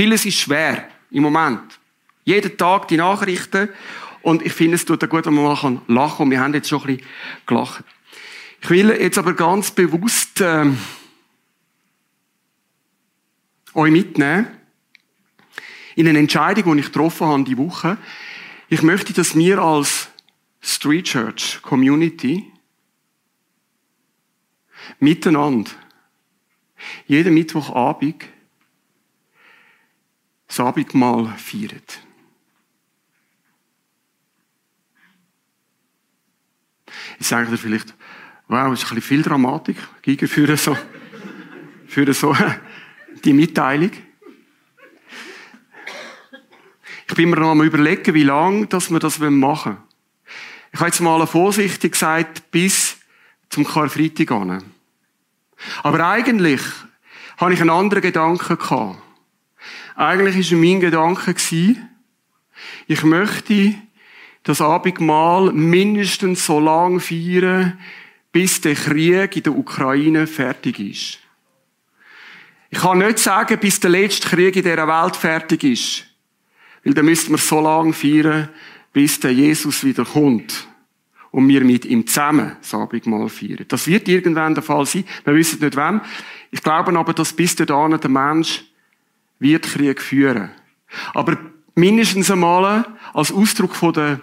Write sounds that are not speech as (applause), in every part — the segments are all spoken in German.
Vieles ist schwer im Moment. Jeden Tag die Nachrichten. Und ich finde, es tut gut, wenn man mal lachen kann. Und wir haben jetzt schon ein bisschen gelacht. Ich will jetzt aber ganz bewusst ähm, euch mitnehmen in eine Entscheidung, die ich getroffen habe die Woche. Ich möchte, dass wir als Street Church Community miteinander jeden Mittwochabend das Abendmahl feiern. Jetzt sagt ihr vielleicht, wow, ist ein bisschen viel Dramatik, gegen für so, für so (laughs) die Mitteilung. Ich bin mir noch mal überlegen, wie lange dass wir das machen wollen. Ich habe jetzt mal vorsichtig gesagt, bis zum Karfreitag an. Aber eigentlich habe ich einen anderen Gedanken gehabt. Eigentlich war mein Gedanke, ich möchte das Abendmahl mindestens so lange feiern, bis der Krieg in der Ukraine fertig ist. Ich kann nicht sagen, bis der letzte Krieg in dieser Welt fertig ist. Weil dann müssten wir so lange feiern, bis der Jesus wieder kommt. Und wir mit ihm zusammen das Abendmahl feiern. Das wird irgendwann der Fall sein. Wir wissen nicht wann. Ich glaube aber, dass bis dahin der Mensch wird Krieg führen. Aber mindestens einmal als Ausdruck von der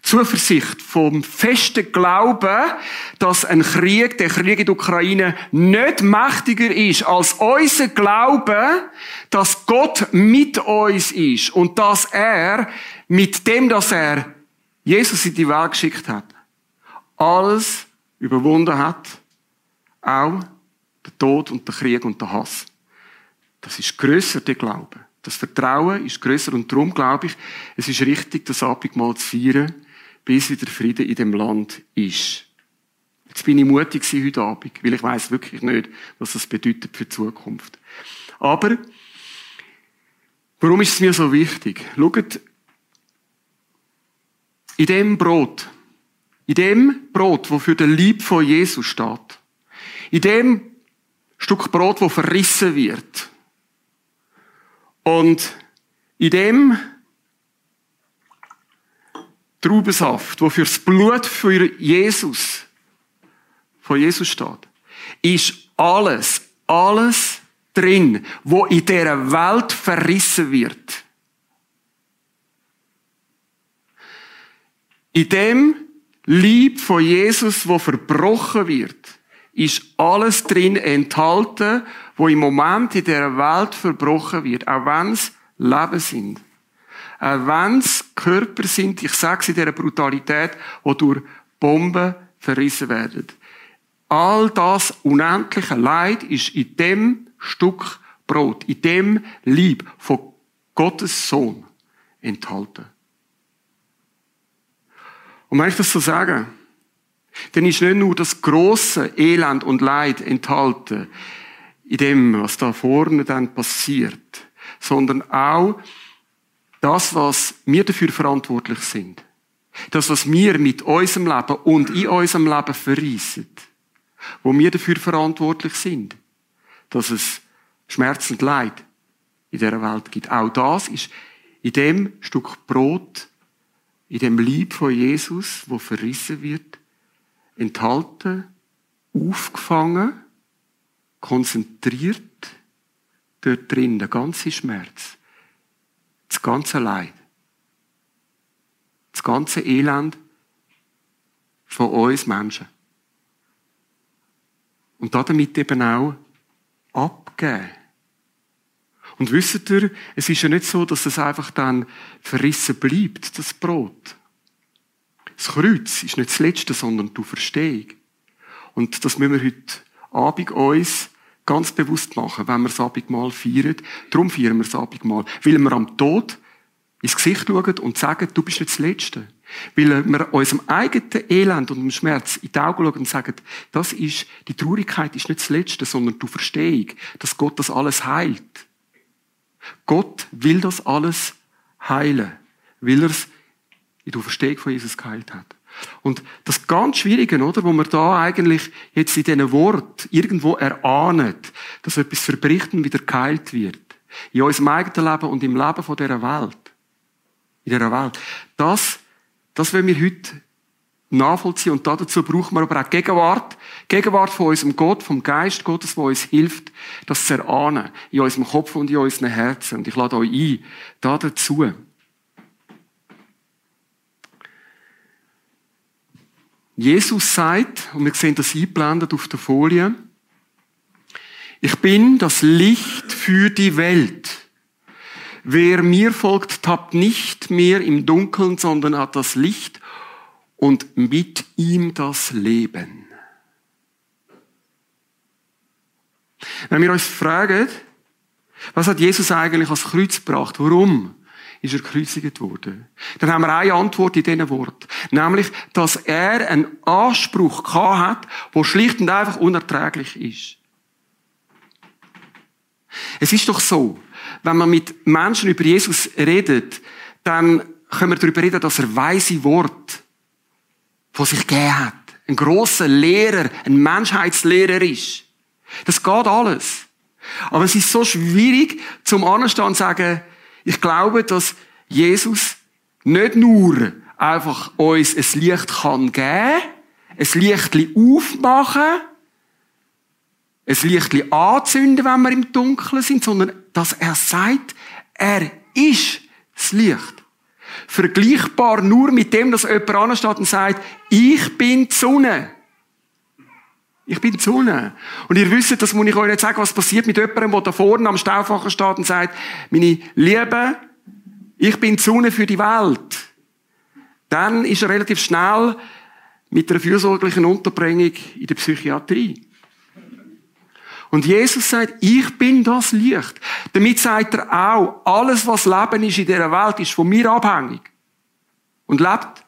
Zuversicht, vom festen Glauben, dass ein Krieg, der Krieg in der Ukraine, nicht mächtiger ist als unser Glaube, dass Gott mit uns ist und dass er mit dem, dass er Jesus in die Welt geschickt hat, alles überwunden hat, auch der Tod und der Krieg und der Hass. Das ist grösser, der Glaube. Das Vertrauen ist grösser und darum glaube ich, es ist richtig, das Abendmahl zu feiern, bis wieder Frieden in dem Land ist. Jetzt bin ich mutig heute Abend, weil ich weiß wirklich nicht, was das bedeutet für die Zukunft. Aber, warum ist es mir so wichtig? Schaut, in dem Brot, in dem Brot, wo für den Lieb von Jesus steht, in dem Stück Brot, wo verrissen wird, und in dem Traubensaft, wo fürs Blut für Jesus, von Jesus steht, ist alles, alles drin, wo in dieser Welt verrissen wird. In dem Lieb von Jesus, wo verbrochen wird, ist alles drin enthalten, wo im Moment in der Welt verbrochen wird, auch wenn es Leben sind. Auch wenn es Körper sind, ich sage es in dieser Brutalität, die durch Bomben verrissen werden. All das unendliche Leid ist in dem Stück Brot, in dem Lieb von Gottes Sohn enthalten. Und wenn ich das so sage, dann ist nicht nur das große Elend und Leid enthalten in dem, was da vorne dann passiert, sondern auch das, was wir dafür verantwortlich sind. Das, was wir mit unserem Leben und in unserem Leben verreissen. Wo wir dafür verantwortlich sind. Dass es Schmerz und Leid in dieser Welt gibt. Auch das ist in dem Stück Brot, in dem Lieb von Jesus, wo verrissen wird, enthalten, aufgefangen, konzentriert dort drin, der ganze Schmerz, das ganze Leid, das ganze Elend von uns Menschen. Und damit eben auch abgeben. Und wisst ihr, es ist ja nicht so, dass es einfach dann verrissen bleibt, das Brot. Das Kreuz ist nicht das Letzte, sondern die Verstehung. Und das müssen wir heute Abend uns ganz bewusst machen, wenn wir das Abendmahl feiern. Darum feiern wir das Abendmahl. Weil wir am Tod ins Gesicht schauen und sagen, du bist nicht das Letzte. Weil wir unserem eigenen Elend und dem Schmerz in die Augen schauen und sagen, das ist, die Traurigkeit ist nicht das Letzte, sondern die Verstehung, dass Gott das alles heilt. Gott will das alles heilen, weil er es in der Verstehung von Jesus geheilt hat. Und das ganz Schwierige, oder, wo man da eigentlich jetzt in diesen Wort irgendwo erahnet, dass etwas verbricht und wieder geheilt wird, In unserem eigenen Leben und im Leben von dieser Welt. In dieser Welt. Das, das wollen wir heute nachvollziehen. Und dazu brauchen wir aber auch Gegenwart. Gegenwart von unserem Gott, vom Geist Gottes, der uns hilft, das zu erahnen. In unserem Kopf und in unseren Herzen. Und ich lade euch ein, da dazu. Jesus sagt, und wir sehen das eingeblendet auf der Folie, ich bin das Licht für die Welt. Wer mir folgt, tappt nicht mehr im Dunkeln, sondern hat das Licht und mit ihm das Leben. Wenn wir uns fragen, was hat Jesus eigentlich als Kreuz gebracht? Warum ist er gekreuzigt worden? Dann haben wir eine Antwort in diesem Wort. Nämlich, dass er einen Anspruch gehabt hat, der schlicht und einfach unerträglich ist. Es ist doch so, wenn man mit Menschen über Jesus redet, dann können wir darüber reden, dass er weise Wort von sich gegeben hat. Ein grosser Lehrer, ein Menschheitslehrer ist. Das geht alles. Aber es ist so schwierig, zum Anstand zu sagen, ich glaube, dass Jesus nicht nur einfach uns ein Licht kann geben, ein Licht aufmachen, ein Licht anzünden, wenn wir im Dunkeln sind, sondern dass er sagt, er ist das Licht. Vergleichbar nur mit dem, dass jemand ansteht und sagt, ich bin die Sonne. Ich bin die Sonne. Und ihr wisst, das muss ich euch nicht sagen, was passiert mit jemandem, der da vorne am Stauffacher steht und sagt, meine Liebe, ich bin die Sonne für die Welt. Dann ist er relativ schnell mit einer fürsorglichen Unterbringung in der Psychiatrie. Und Jesus sagt, ich bin das Licht. Damit sagt er auch, alles was Leben ist in dieser Welt, ist von mir abhängig. Und lebt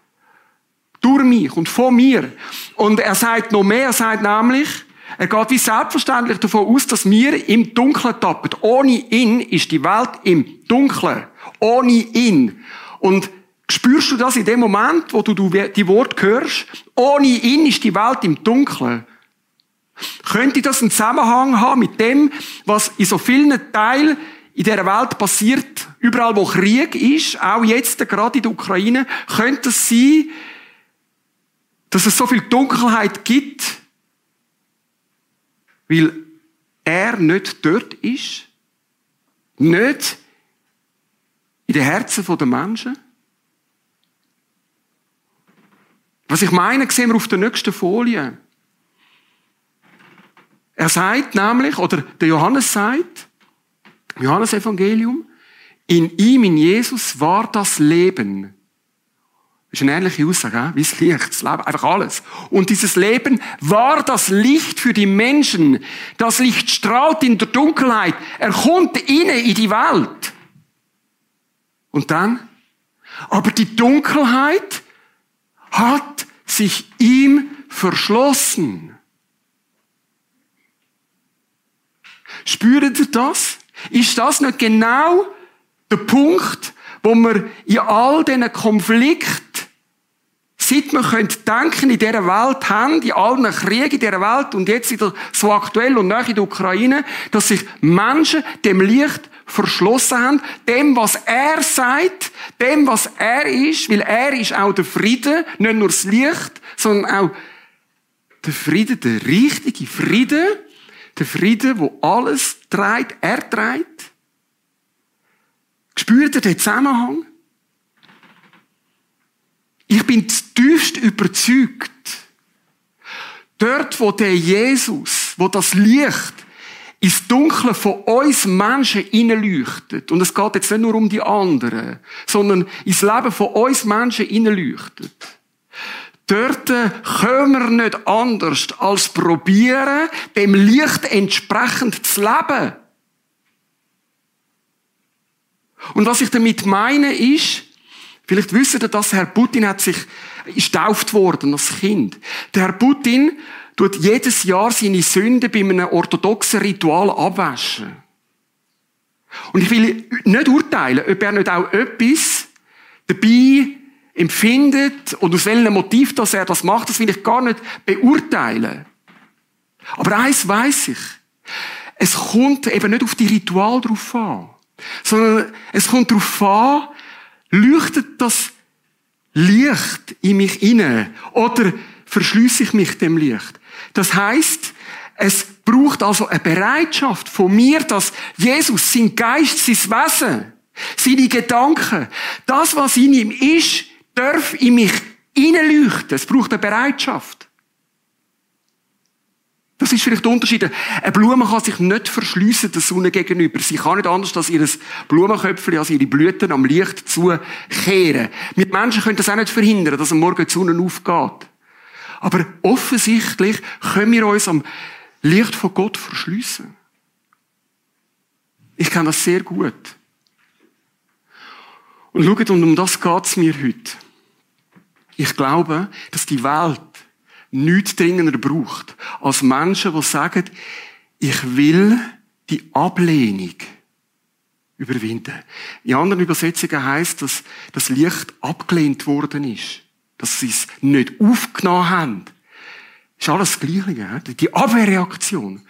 durch mich und von mir. Und er sagt noch mehr, er sagt nämlich, er geht wie selbstverständlich davon aus, dass wir im Dunkeln tappen. Ohne ihn ist die Welt im Dunkeln. Ohne ihn. Und spürst du das in dem Moment, wo du die Worte hörst? Ohne ihn ist die Welt im Dunkeln. Könnte das einen Zusammenhang haben mit dem, was in so vielen Teilen in dieser Welt passiert, überall wo Krieg ist, auch jetzt gerade in der Ukraine, könnte es sein, dass es so viel Dunkelheit gibt, weil er nicht dort ist, nicht in den Herzen der Menschen. Was ich meine, sehen wir auf der nächsten Folie. Er sagt nämlich, oder der Johannes sagt, im Johannesevangelium, in ihm, in Jesus, war das Leben. Das ist eine ähnliche Aussage, wie das Licht, das Leben, einfach alles. Und dieses Leben war das Licht für die Menschen. Das Licht strahlt in der Dunkelheit. Er kommt inne in die Welt. Und dann? Aber die Dunkelheit hat sich ihm verschlossen. Spürt ihr das? Ist das nicht genau der Punkt, wo wir in all diesen Konflikten, seit wir können denken, in dieser Welt haben, in allen Kriegen in dieser Welt und jetzt wieder so aktuell und nach in der Ukraine, dass sich Menschen dem Licht verschlossen haben, dem, was er sagt, dem, was er ist, weil er ist auch der Friede, nicht nur das Licht, sondern auch der Friede, der richtige Friede, der Friede, wo alles trägt, er trägt. Spürt ihr den Zusammenhang? Ich bin tiefst überzeugt, dort, wo der Jesus, wo das Licht ins Dunkle von uns Menschen hineinleuchtet, und es geht jetzt nicht nur um die anderen, sondern ins Leben von uns Menschen hineinleuchtet, Dort können wir nicht anders als probieren, dem Licht entsprechend zu leben. Und was ich damit meine ist, vielleicht wissen ihr, dass Herr Putin hat sich, ist tauft worden als Kind. Der Herr Putin tut jedes Jahr seine Sünden bei einem orthodoxen Ritual abwaschen. Und ich will nicht urteilen, ob er nicht auch etwas dabei empfindet und aus welchem Motiv dass er das macht, das will ich gar nicht beurteilen. Aber eins weiß ich. Es kommt eben nicht auf die Ritual drauf an. Sondern es kommt darauf an, leuchtet das Licht in mich inne oder verschließe ich mich dem Licht? Das heißt, es braucht also eine Bereitschaft von mir, dass Jesus, sein Geist, sein Wesen, seine Gedanken, das, was in ihm ist, darf in mich hineinleuchten. Es braucht eine Bereitschaft. Das ist vielleicht der Unterschied. Eine Blume kann sich nicht verschliessen der Sonne gegenüber. Sie kann nicht anders, als ihr Blumenköpfchen, als ihre Blüten am Licht zukehren. Mit Menschen können das auch nicht verhindern, dass am Morgen die Sonne aufgeht. Aber offensichtlich können wir uns am Licht von Gott verschliessen. Ich kenne das sehr gut. Und schaut, und um das geht es mir heute. Ich glaube, dass die Welt nichts dringender braucht, als Menschen, die sagen, ich will die Ablehnung überwinden. In anderen Übersetzungen heißt dass das Licht abgelehnt worden ist. Dass sie es nicht aufgenommen haben. Ist alles das Gleiche, die Abwehrreaktion.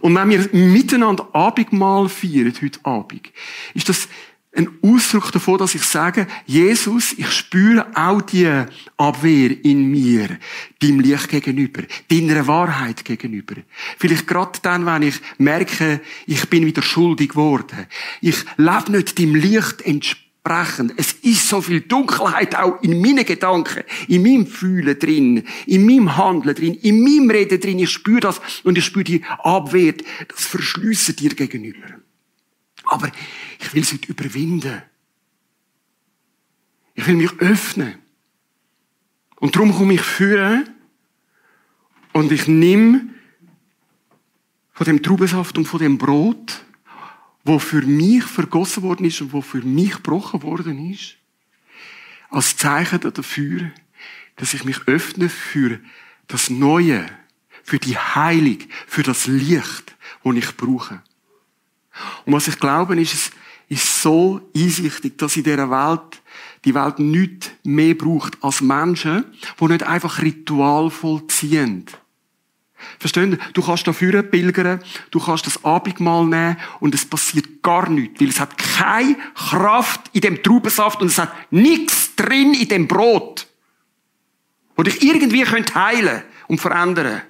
Und wenn wir miteinander Abendmahl feiern, heute Abend, ist das ein Ausdruck davon, dass ich sage, Jesus, ich spüre auch die Abwehr in mir, deinem Licht gegenüber, deiner Wahrheit gegenüber. Vielleicht gerade dann, wenn ich merke, ich bin wieder schuldig geworden. Ich lebe nicht dem Licht entsprechend. Es ist so viel Dunkelheit auch in meinen Gedanken, in meinem Fühlen drin, in meinem Handeln drin, in meinem Reden drin. Ich spüre das und ich spüre die Abwehr, das Verschlüsse dir gegenüber. Aber ich will sie überwinden. Ich will mich öffnen. Und darum komme ich führen und ich nehme von dem Traubensaft und von dem Brot, wo für mich vergossen worden ist und wo für mich gebrochen worden ist, als Zeichen dafür, dass ich mich öffne für das Neue, für die Heilung, für das Licht, das ich brauche. Und was ich glaube, ist, es ist so einsichtig, dass in dieser Welt die Welt nichts mehr braucht als Menschen, die nicht einfach Ritual vollziehen. Verstehen Sie? Du kannst dafür pilgern, du kannst das Abendmahl nehmen und es passiert gar nichts, weil es hat keine Kraft in dem Traubensaft und es hat nichts drin in dem Brot, wo dich irgendwie heilen und verändern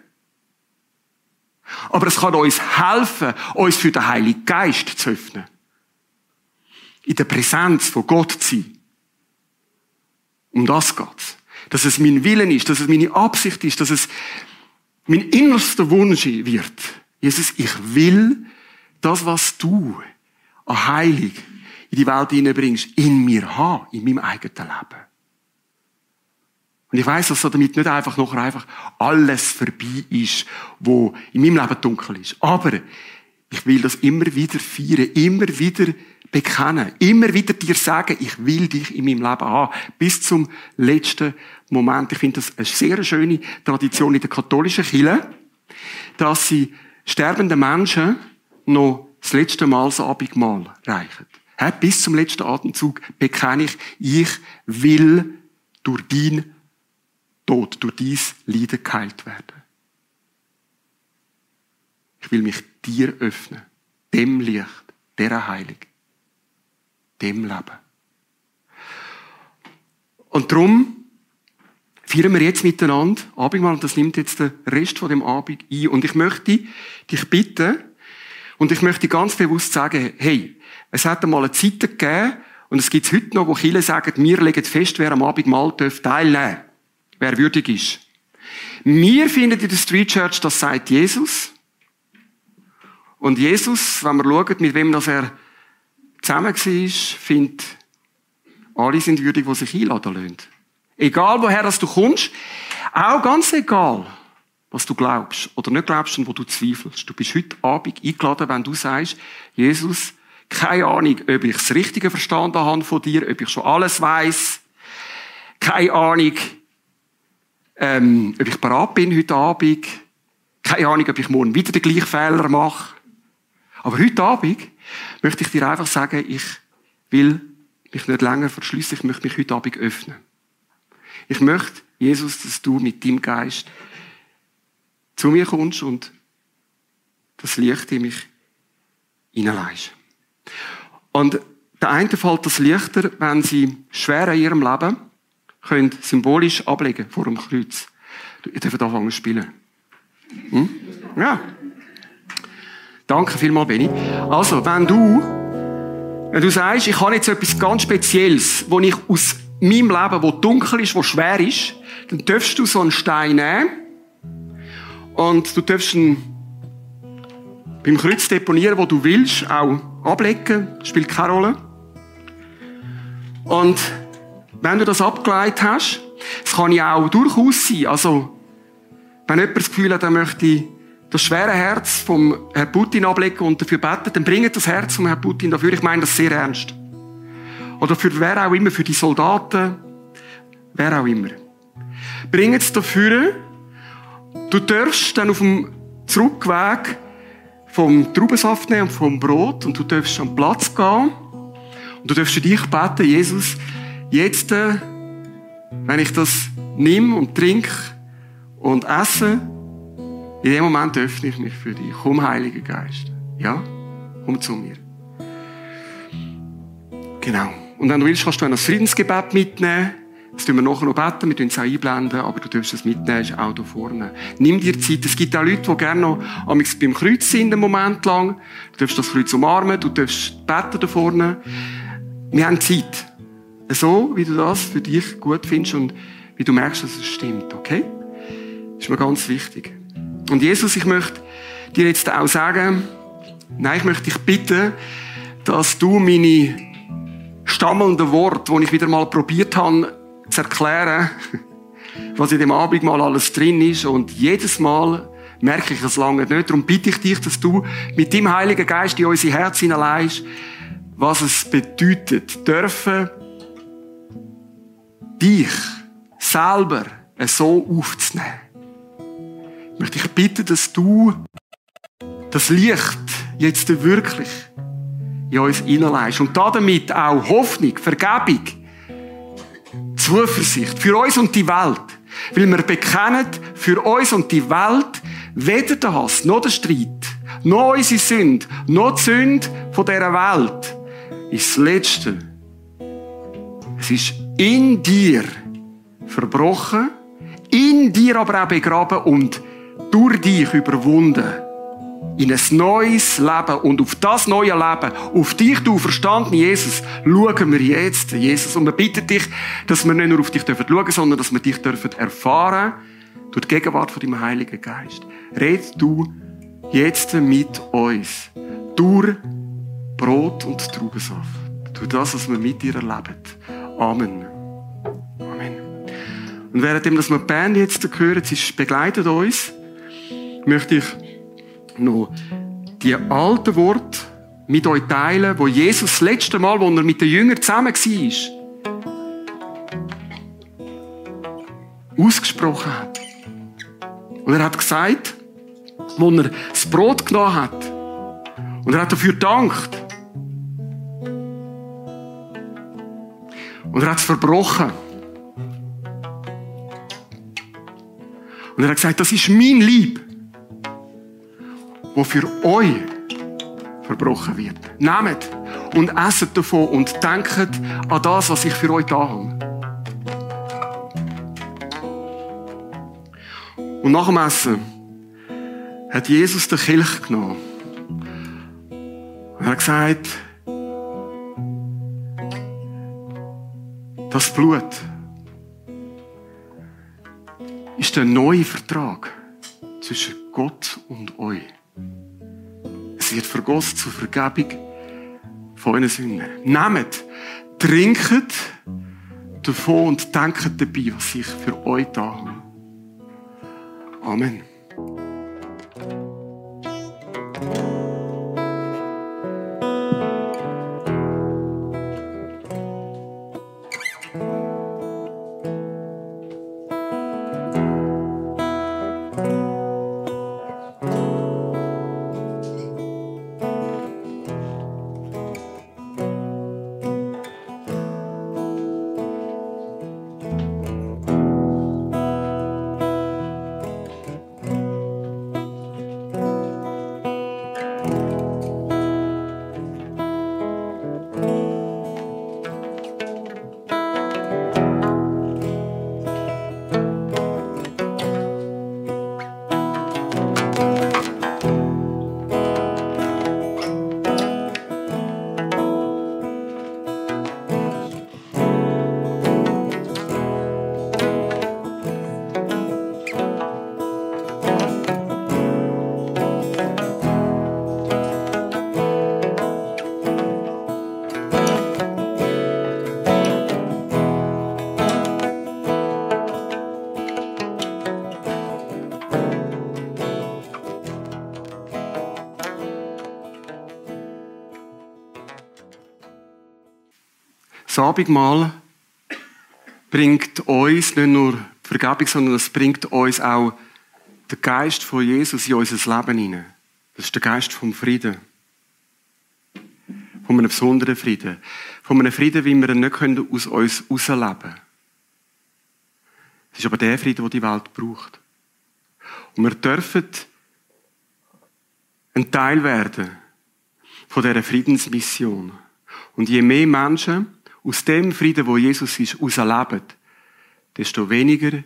aber es kann uns helfen, uns für den Heiligen Geist zu öffnen. In der Präsenz von Gott zu sein. Um das geht's. Dass es mein Willen ist, dass es meine Absicht ist, dass es mein innerster Wunsch wird. Jesus, ich will das, was du an Heilung in die Welt hineinbringst, in mir haben, in meinem eigenen Leben. Und ich weiß, dass damit nicht einfach noch einfach alles vorbei ist, wo in meinem Leben dunkel ist. Aber ich will das immer wieder feiern, immer wieder bekennen, immer wieder dir sagen, ich will dich in meinem Leben haben, bis zum letzten Moment. Ich finde das eine sehr schöne Tradition in der katholischen Kirche, dass sie sterbenden Menschen noch das letzte Mal das Abendmahl reichen. Bis zum letzten Atemzug bekenne ich, ich will durch dein Tod durch dies Leiden geheilt werden. Ich will mich dir öffnen, dem Licht, der Heilung, dem Leben. Und darum feiern wir jetzt miteinander Abendmahl und das nimmt jetzt den Rest von dem Abend ein. Und ich möchte dich bitten, und ich möchte ganz bewusst sagen, hey, es hat einmal eine Zeit gegeben, und es gibt heute noch, wo viele sagen, wir legen fest, wer am Abendmahl teilnehmen darf wer würdig ist. Wir finden in der Street Church, das sagt Jesus. Und Jesus, wenn wir schauen, mit wem das er zusammen war, findet, alle sind würdig, die sich einladen lassen. Egal woher du kommst, auch ganz egal, was du glaubst oder nicht glaubst und wo du zweifelst. Du bist heute Abend eingeladen, wenn du sagst, Jesus, keine Ahnung, ob ich das Richtige verstanden habe von dir, ob ich schon alles weiß, keine Ahnung, ähm, ob ich parat bin heute Abend. Keine Ahnung, ob ich morgen wieder den gleichen Fehler mache. Aber heute Abend möchte ich dir einfach sagen, ich will mich nicht länger verschließen, ich möchte mich heute Abend öffnen. Ich möchte, Jesus, dass du mit deinem Geist zu mir kommst und das Licht in mich hineinleihst. Und der eine fällt das leichter, wenn sie schwer in ihrem Leben können symbolisch ablegen vor dem Kreuz. Ihr dürft anfangen zu spielen. Hm? Ja. Danke vielmals, Benny. Also, wenn du, wenn du sagst, ich habe jetzt etwas ganz Spezielles, wo ich aus meinem Leben, wo dunkel ist, wo schwer ist, dann darfst du so einen Stein nehmen und du darfst ihn beim Kreuz deponieren, wo du willst, auch ablegen, spielt keine Rolle. Und wenn du das abgeleitet hast, es kann ja auch durchaus sein, also, wenn jemand das Gefühl hat, er möchte das schwere Herz vom Herrn Putin ablegen und dafür beten, dann bringt das Herz vom Herrn Putin dafür. Ich meine das sehr ernst. Oder für wer auch immer, für die Soldaten, wer auch immer. Bringt es dafür, du darfst dann auf dem Zurückweg vom Traubensaft nehmen und vom Brot und du darfst am Platz gehen und du darfst dich beten, Jesus, jetzt, äh, wenn ich das nimm und trinke und esse, in dem Moment öffne ich mich für dich. Komm, Heiliger Geist. Ja? Komm zu mir. Genau. Und wenn du willst, kannst du ein Friedensgebet mitnehmen. Das tun wir nachher noch beten, wir tun es auch einblenden, aber du darfst es mitnehmen, ist auch da vorne. Nimm dir Zeit. Es gibt auch Leute, die gerne noch beim Kreuz sind, einen Moment lang. Du darfst das Kreuz umarmen, du darfst beten da vorne. Wir haben Zeit. So, wie du das für dich gut findest und wie du merkst, dass es stimmt, okay? Das ist mir ganz wichtig. Und Jesus, ich möchte dir jetzt auch sagen, nein, ich möchte dich bitten, dass du meine stammelnden Worte, die ich wieder mal probiert habe, zu erklären, (laughs) was in dem Abendmahl alles drin ist. Und jedes Mal merke ich es lange nicht. Darum bitte ich dich, dass du mit dem Heiligen Geist in unser Herz hineinleihst, was es bedeutet, dürfen dich selber so aufzunehmen. Ich möchte dich bitten, dass du das Licht jetzt wirklich in uns hineinleihst und damit auch Hoffnung, Vergebung, Zuversicht für uns und die Welt. Weil wir bekennen, für uns und die Welt weder der Hass, noch der Streit, noch unsere Sünde, noch die Sünde dieser Welt ist das Letzte. Es ist in dir verbrochen, in dir aber auch begraben und durch dich überwunden in ein neues Leben und auf das neue Leben, auf dich, du verstanden Jesus, schauen wir jetzt, Jesus. Und wir bitten dich, dass wir nicht nur auf dich schauen dürfen, sondern dass wir dich dürfen erfahren durch die Gegenwart von deinem Heiligen Geist. Red du jetzt mit uns durch Brot und Traubensaft. Durch das, was wir mit dir erleben. Amen. Amen. Und währenddem, dass wir die Band jetzt hören, sie begleitet uns, möchte ich noch die alten Worte mit euch teilen, wo Jesus das letzte Mal, wo er mit den Jüngern zusammen war, ausgesprochen hat. Und er hat gesagt, wo er das Brot genommen hat, und er hat dafür gedankt. Und er hat es verbrochen. Und er hat gesagt, das ist mein Lieb wo für euch verbrochen wird. Nehmt und esset davon und denkt an das, was ich für euch da habe. Und nach dem Essen hat Jesus den Kelch genommen. Und er hat gesagt, das Blut ist der neue Vertrag zwischen Gott und euch. Es wird vergossen zur Vergebung von euren Sünden. Nehmt, trinket davon und denkt dabei, was ich für euch da habe. Amen. Das Abendmahl bringt uns nicht nur die Vergebung, sondern es bringt uns auch den Geist von Jesus in unser Leben hinein. Das ist der Geist vom Frieden. Von einem besonderen Frieden. Von einem Frieden, wie wir ihn nicht aus uns herausleben können. Es ist aber der Frieden, den die Welt braucht. Und wir dürfen ein Teil werden von dieser Friedensmission. Und je mehr Menschen aus dem Frieden, wo Jesus ist, herausleben, desto weniger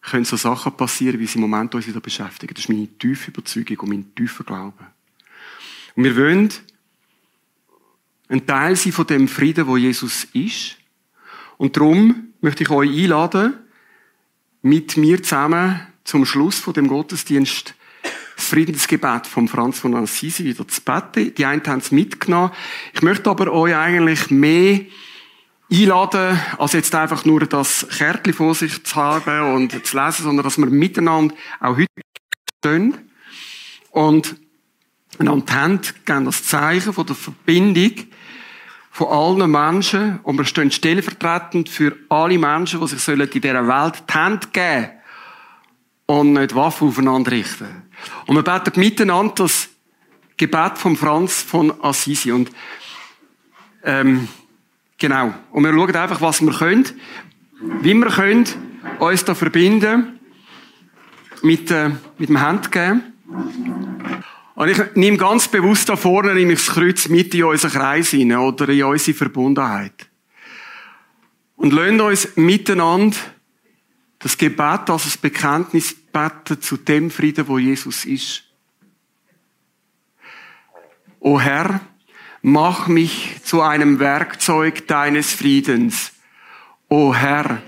können so Sachen passieren, wie sie im Moment uns wieder beschäftigen. Das ist meine tiefe Überzeugung und mein tiefer Glaube. Und wir wollen ein Teil sein von dem Frieden, wo Jesus ist. Und darum möchte ich euch einladen, mit mir zusammen zum Schluss von dem Gottesdienst das Friedensgebet von Franz von Assisi wieder zu beten. Die einen haben es mitgenommen. Ich möchte aber euch eigentlich mehr einladen, als jetzt einfach nur das Kärtchen vor sich zu haben und zu lesen, sondern dass wir miteinander auch heute stehen und einander haben, geben das Zeichen von der Verbindung von allen Menschen und wir stehen stellvertretend für alle Menschen, die sich in dieser Welt die Hand geben und nicht Waffen aufeinander richten. Und wir beten miteinander das Gebet von Franz von Assisi und ähm, Genau. Und wir schauen einfach, was wir können, wie wir können, uns da verbinden, mit, äh, mit dem Handgeben. Und ich nehme ganz bewusst da vorne nehme ich das Kreuz mit in unseren Kreis hinein oder in unsere Verbundenheit. Und lasst uns miteinander das Gebet als ein Bekenntnis beten zu dem Frieden, wo Jesus ist. O Herr, mach mich zu einem Werkzeug deines Friedens. O Herr,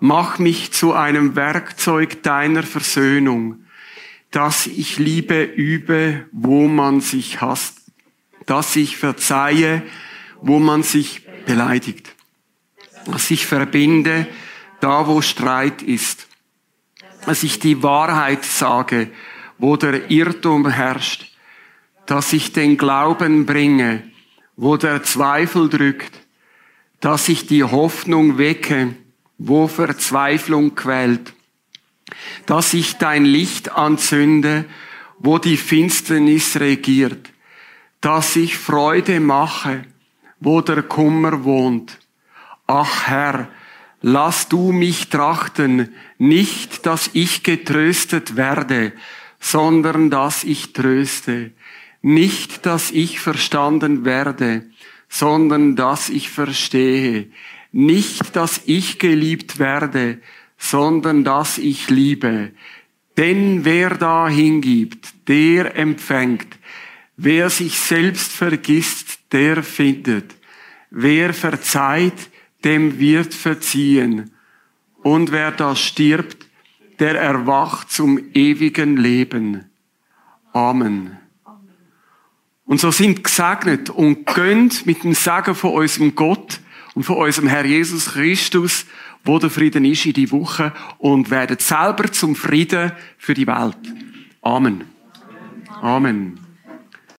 mach mich zu einem Werkzeug deiner Versöhnung, dass ich Liebe übe, wo man sich hasst, dass ich verzeihe, wo man sich beleidigt, dass ich verbinde, da wo Streit ist, dass ich die Wahrheit sage, wo der Irrtum herrscht, dass ich den Glauben bringe, wo der Zweifel drückt, dass ich die Hoffnung wecke, wo Verzweiflung quält, dass ich dein Licht anzünde, wo die Finsternis regiert, dass ich Freude mache, wo der Kummer wohnt. Ach Herr, lass du mich trachten, nicht, dass ich getröstet werde, sondern dass ich tröste. Nicht, dass ich verstanden werde, sondern dass ich verstehe. Nicht, dass ich geliebt werde, sondern dass ich liebe. Denn wer da hingibt, der empfängt. Wer sich selbst vergisst, der findet. Wer verzeiht, dem wird verziehen. Und wer da stirbt, der erwacht zum ewigen Leben. Amen. Und so sind gesegnet und gönnt mit dem Segen von unserem Gott und von unserem Herr Jesus Christus, wo der Frieden ist in die Woche und werden selber zum Frieden für die Welt. Amen. Amen.